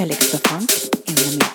Alex Funk in the mix.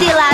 You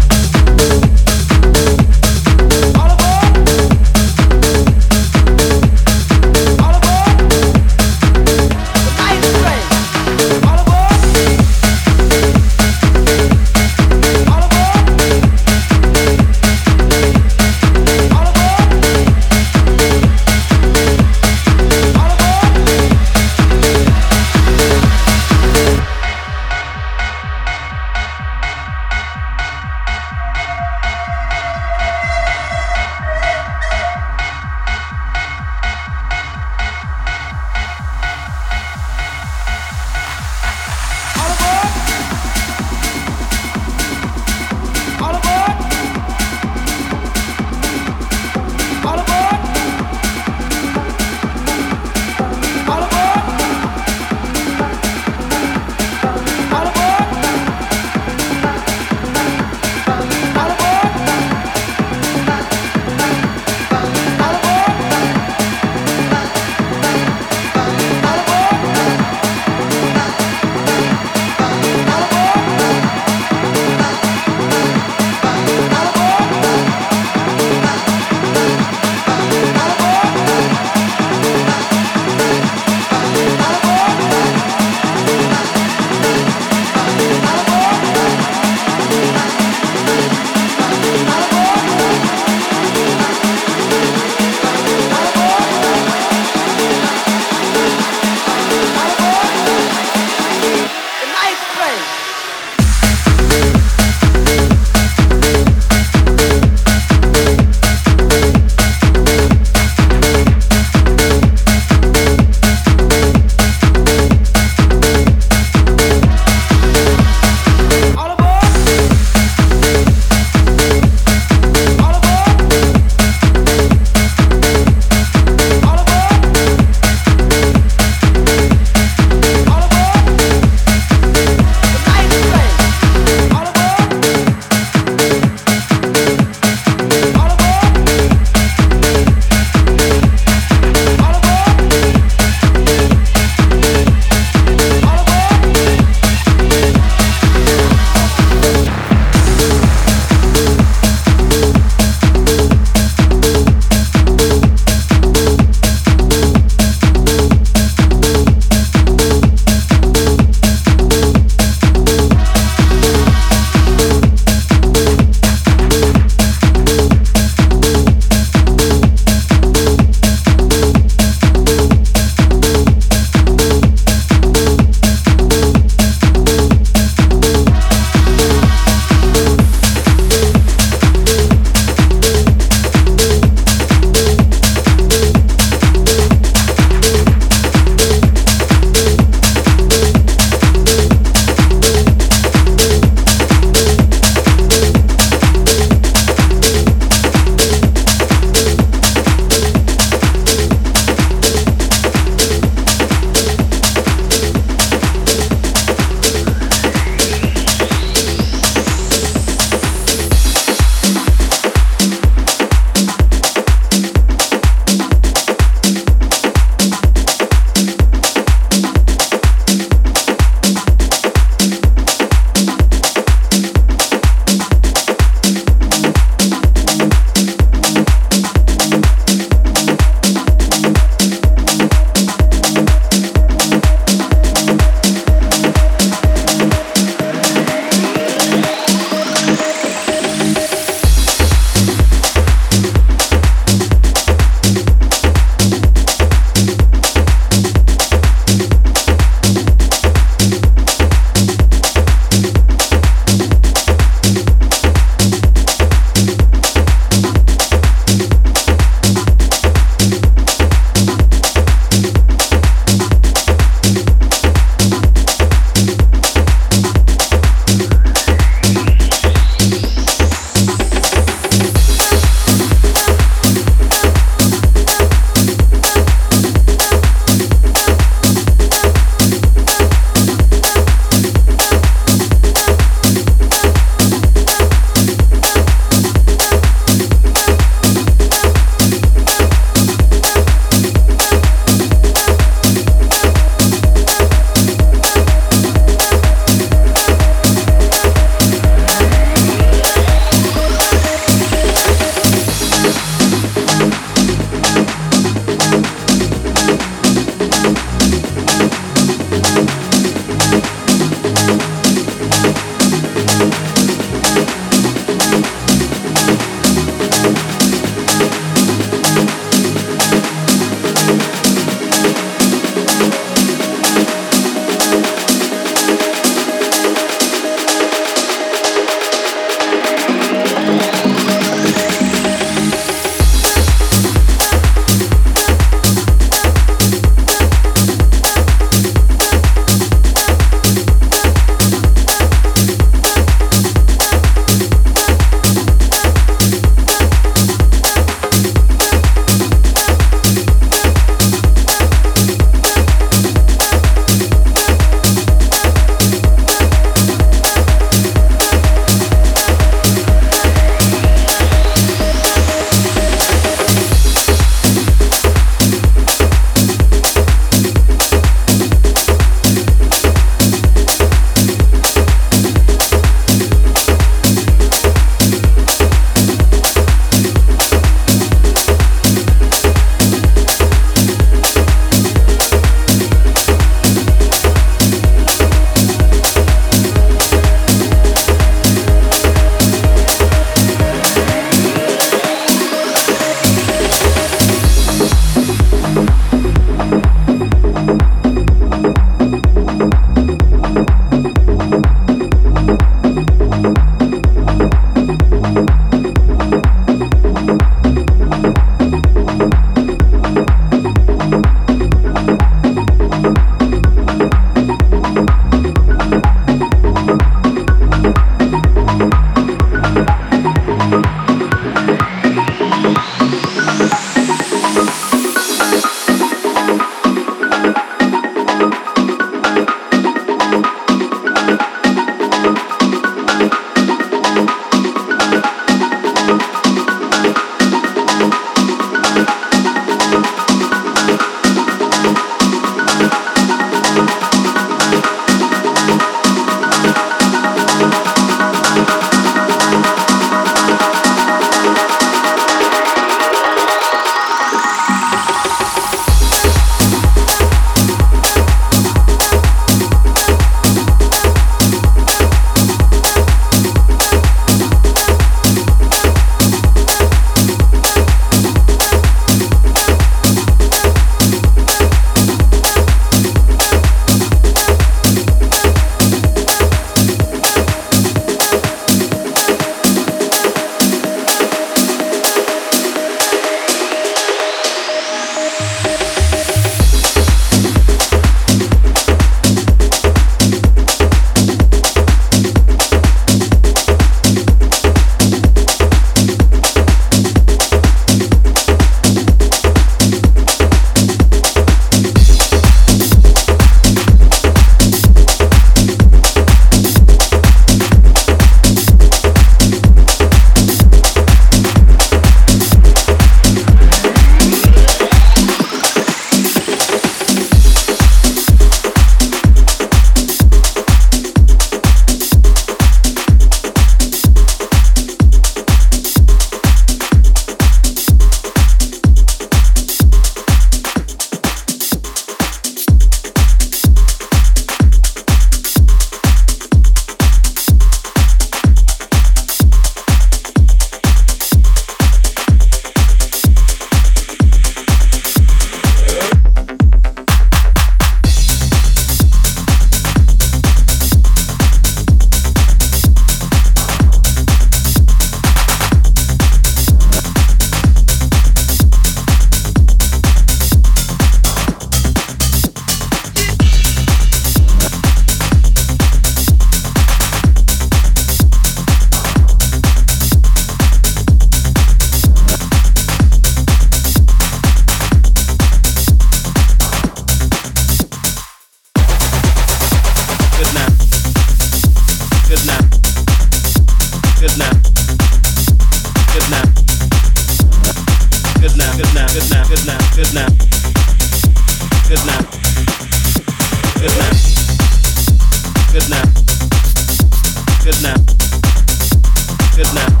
Good night.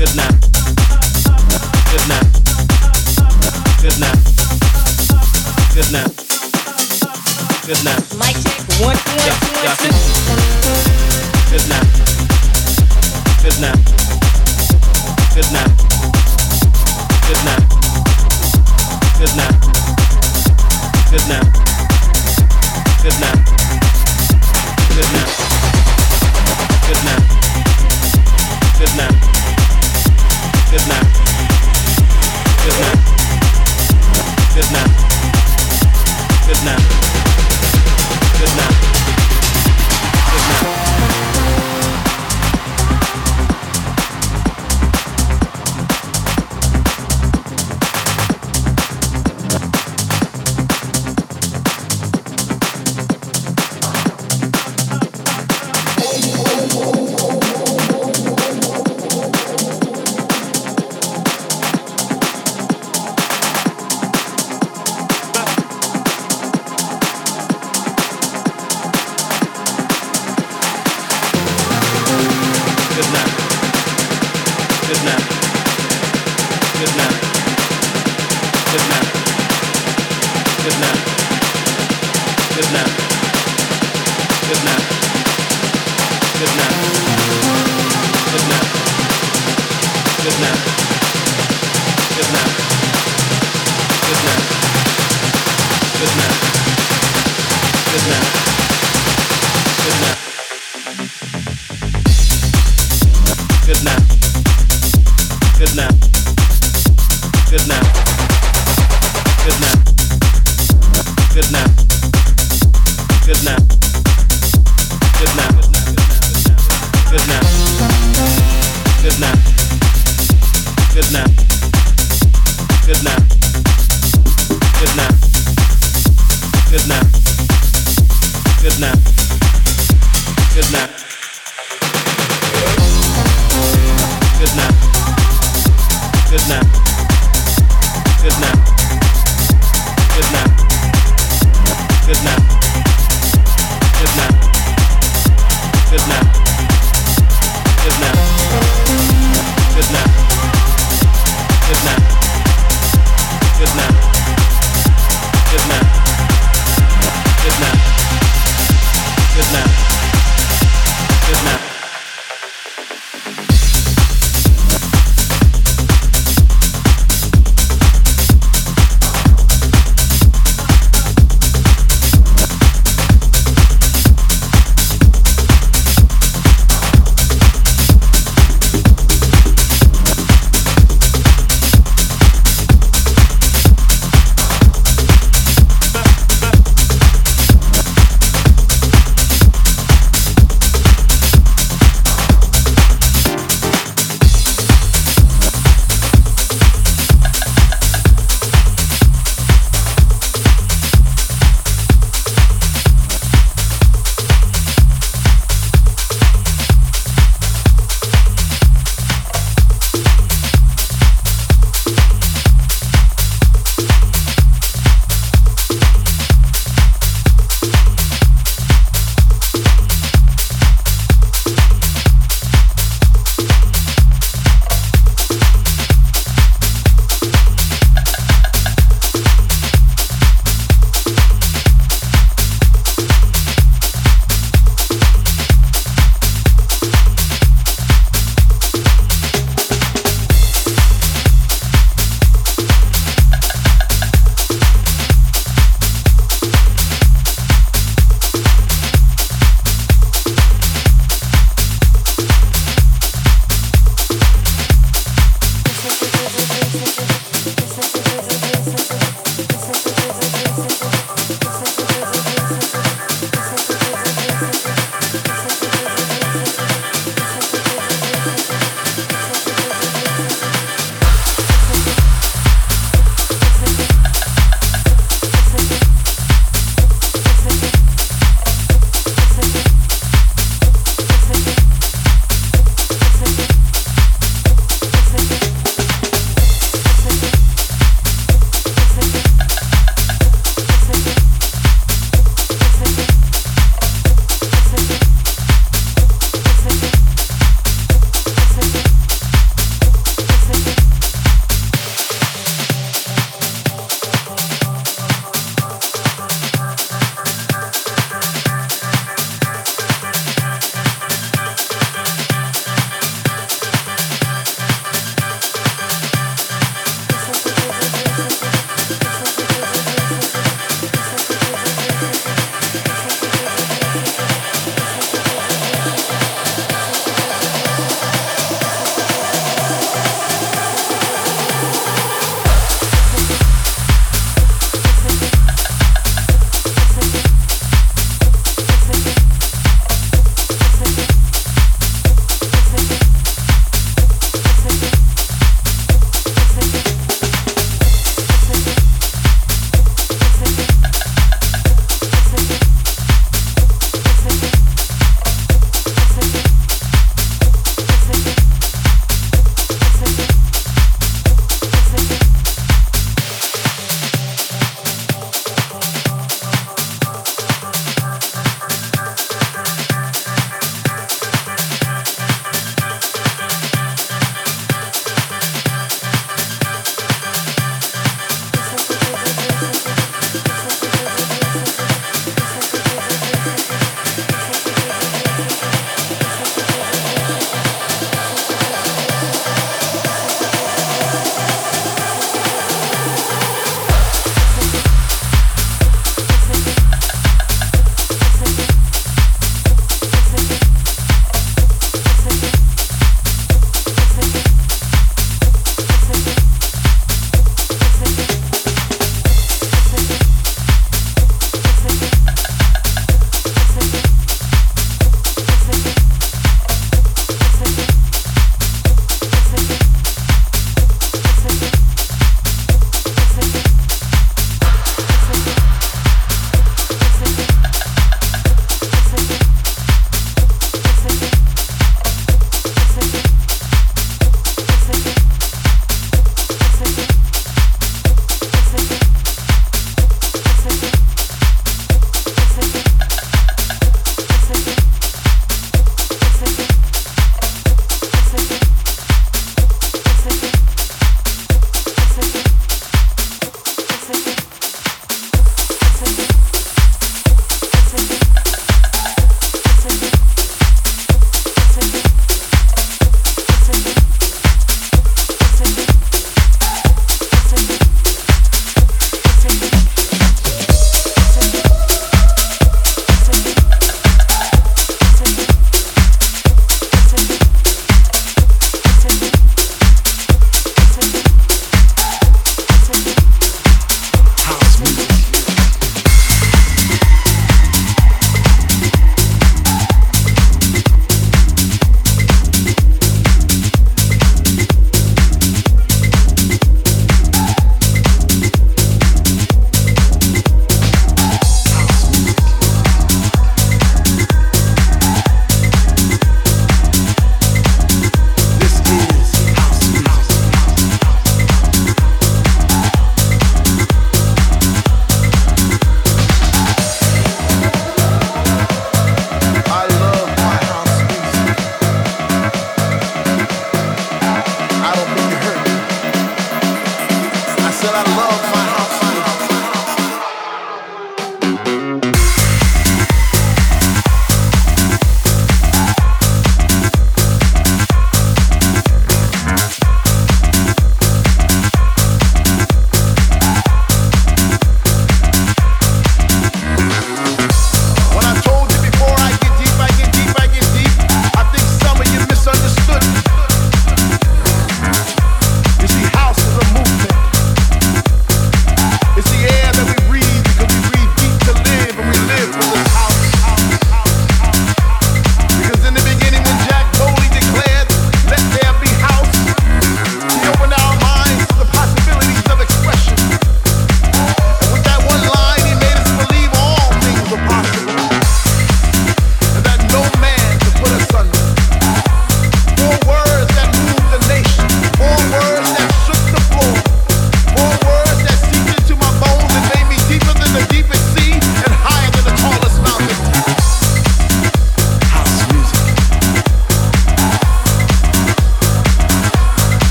Good night. Good night. Good night. Good night. Good night. Good night.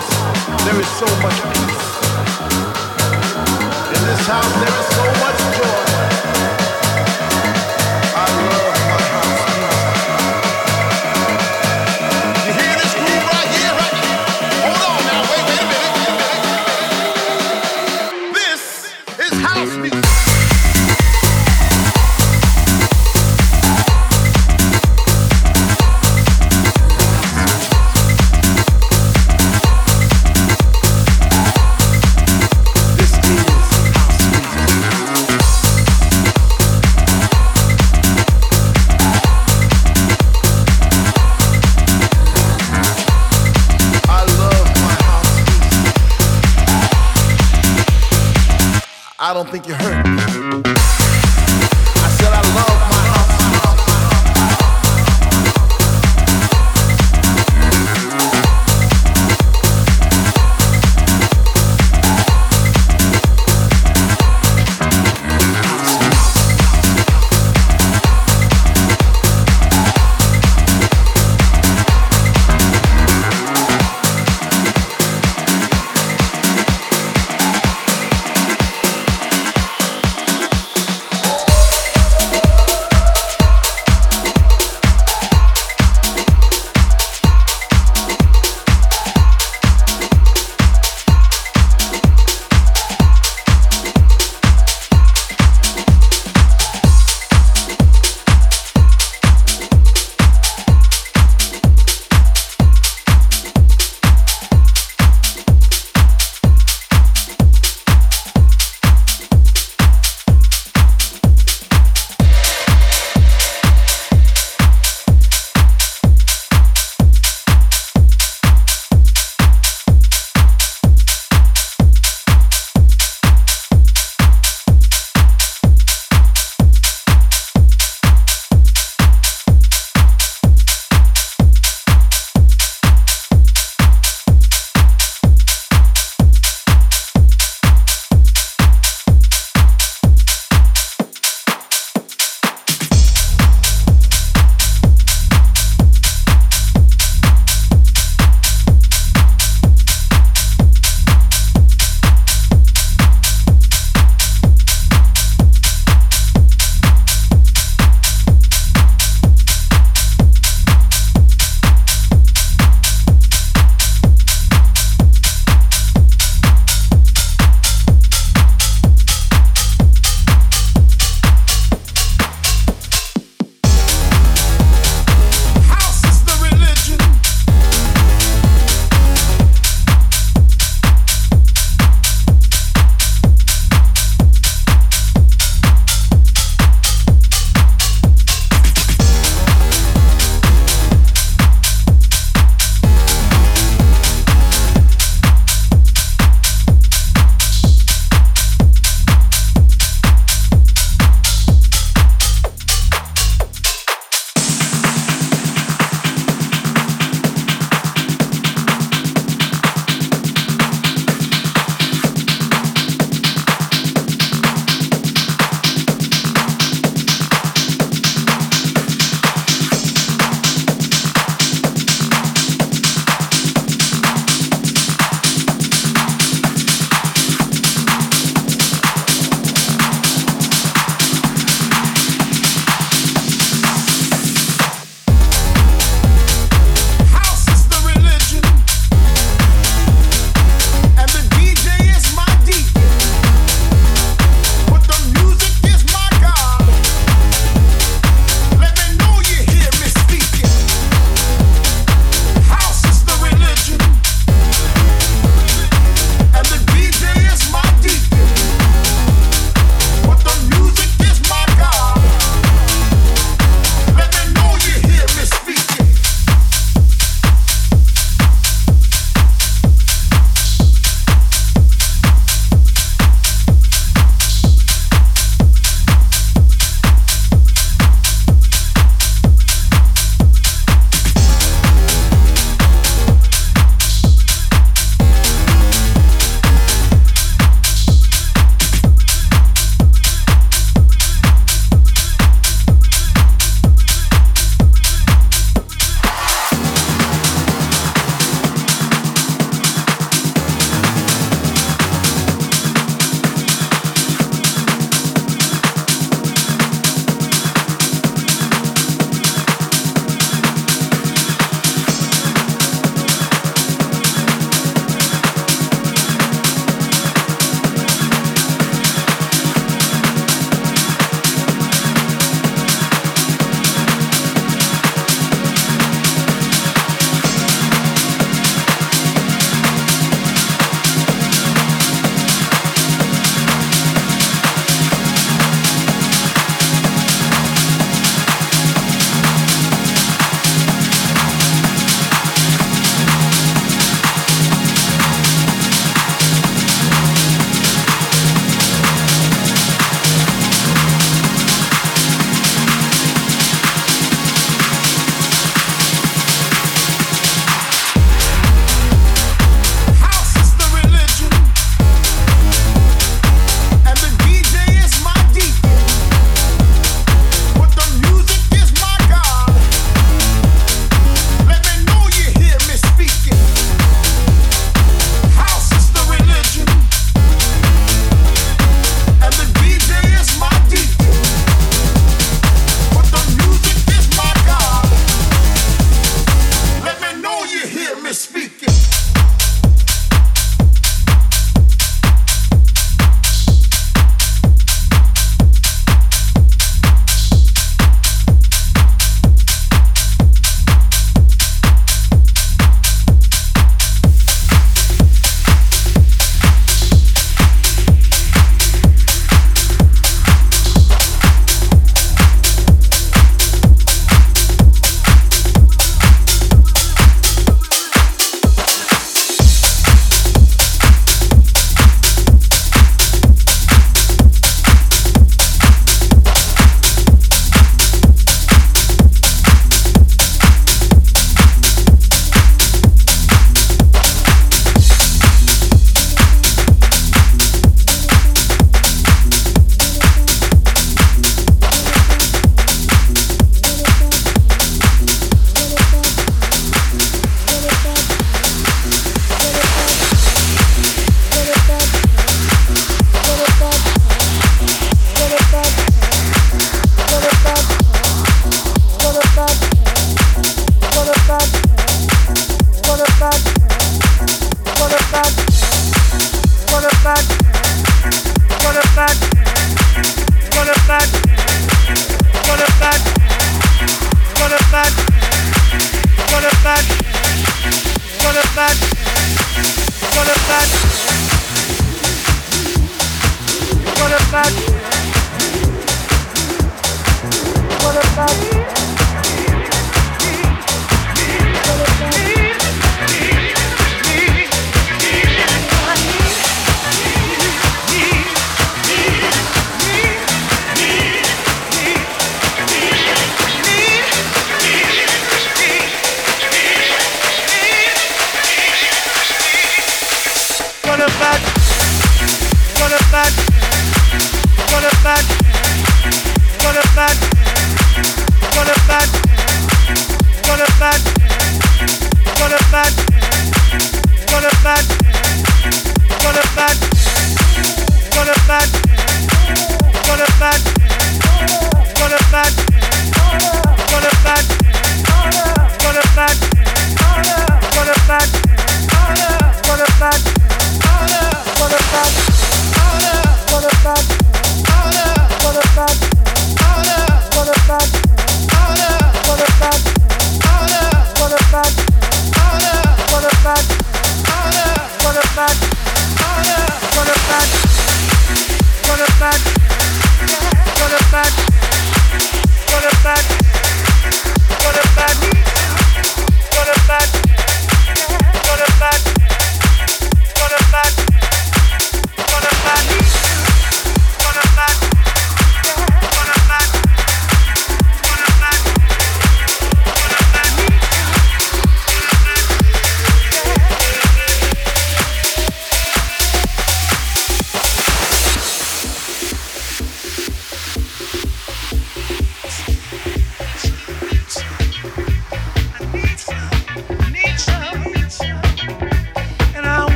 house there is so much peace. In this house there is so much don't think you heard.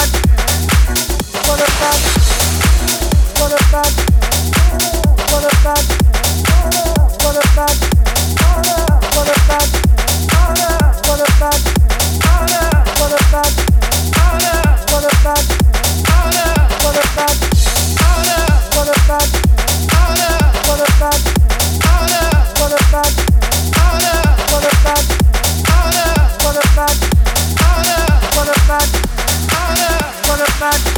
back back.